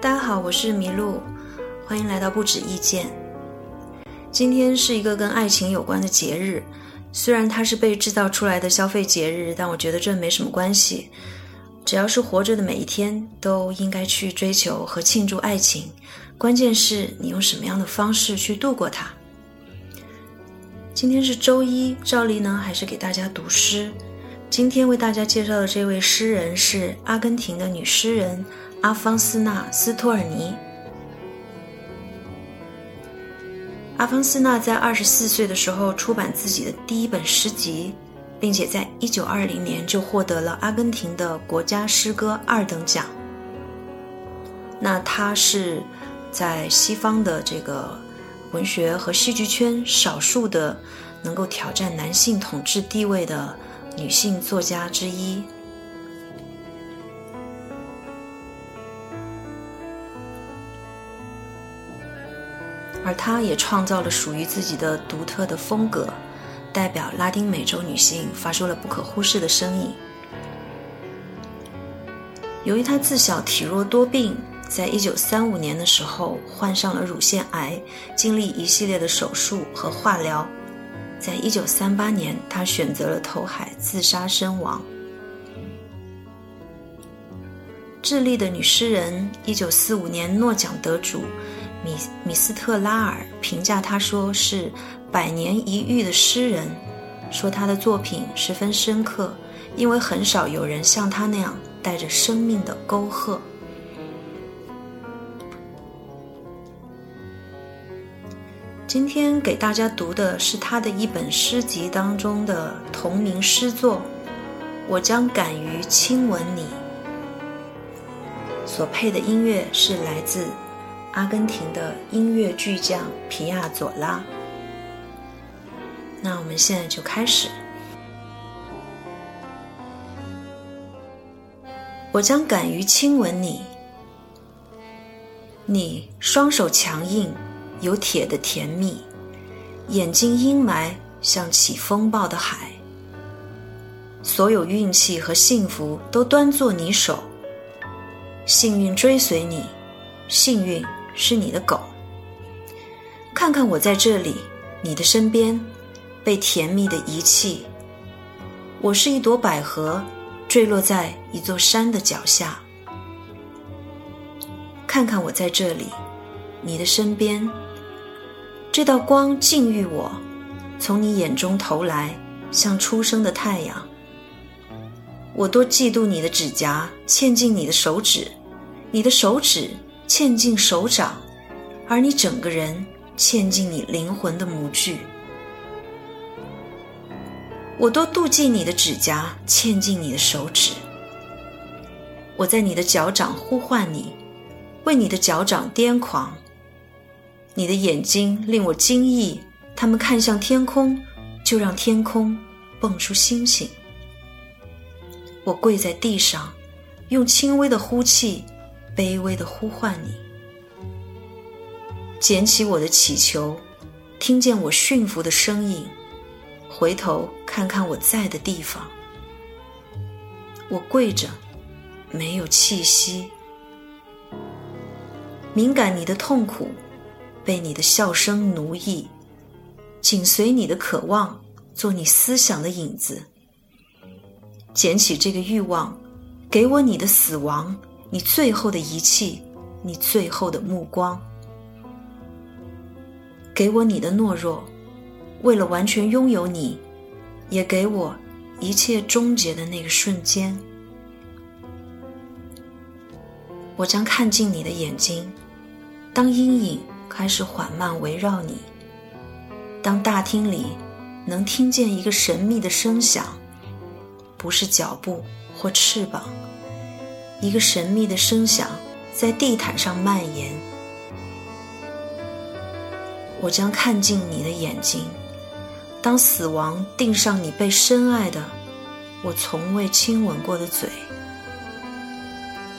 大家好，我是麋鹿，欢迎来到不止意见。今天是一个跟爱情有关的节日，虽然它是被制造出来的消费节日，但我觉得这没什么关系。只要是活着的每一天，都应该去追求和庆祝爱情。关键是你用什么样的方式去度过它。今天是周一，照例呢还是给大家读诗。今天为大家介绍的这位诗人是阿根廷的女诗人阿方斯纳·斯托尔尼。阿方斯纳在二十四岁的时候出版自己的第一本诗集。并且在一九二零年就获得了阿根廷的国家诗歌二等奖。那他是在西方的这个文学和戏剧圈少数的能够挑战男性统治地位的女性作家之一，而他也创造了属于自己的独特的风格。代表拉丁美洲女性发出了不可忽视的声音。由于她自小体弱多病，在一九三五年的时候患上了乳腺癌，经历一系列的手术和化疗。在一九三八年，她选择了投海自杀身亡。智利的女诗人，一九四五年诺奖得主米米斯特拉尔评价她说是。百年一遇的诗人说，他的作品十分深刻，因为很少有人像他那样带着生命的沟壑。今天给大家读的是他的一本诗集当中的同名诗作《我将敢于亲吻你》，所配的音乐是来自阿根廷的音乐巨匠皮亚佐拉。那我们现在就开始。我将敢于亲吻你，你双手强硬，有铁的甜蜜，眼睛阴霾，像起风暴的海。所有运气和幸福都端坐你手，幸运追随你，幸运是你的狗。看看我在这里，你的身边。被甜蜜的遗弃，我是一朵百合，坠落在一座山的脚下。看看我在这里，你的身边。这道光禁欲我，从你眼中投来，像初升的太阳。我多嫉妒你的指甲嵌进你的手指，你的手指嵌进手掌，而你整个人嵌进你灵魂的模具。我多妒忌你的指甲嵌进你的手指，我在你的脚掌呼唤你，为你的脚掌癫狂。你的眼睛令我惊异，他们看向天空，就让天空蹦出星星。我跪在地上，用轻微的呼气，卑微的呼唤你。捡起我的祈求，听见我驯服的声音。回头看看我在的地方，我跪着，没有气息。敏感你的痛苦，被你的笑声奴役，紧随你的渴望，做你思想的影子。捡起这个欲望，给我你的死亡，你最后的遗弃，你最后的目光，给我你的懦弱。为了完全拥有你，也给我一切终结的那个瞬间，我将看进你的眼睛。当阴影开始缓慢围绕你，当大厅里能听见一个神秘的声响，不是脚步或翅膀，一个神秘的声响在地毯上蔓延。我将看进你的眼睛。当死亡钉上你被深爱的、我从未亲吻过的嘴，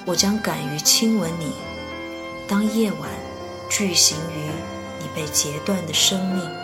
我将敢于亲吻你。当夜晚巨型鱼你被截断的生命。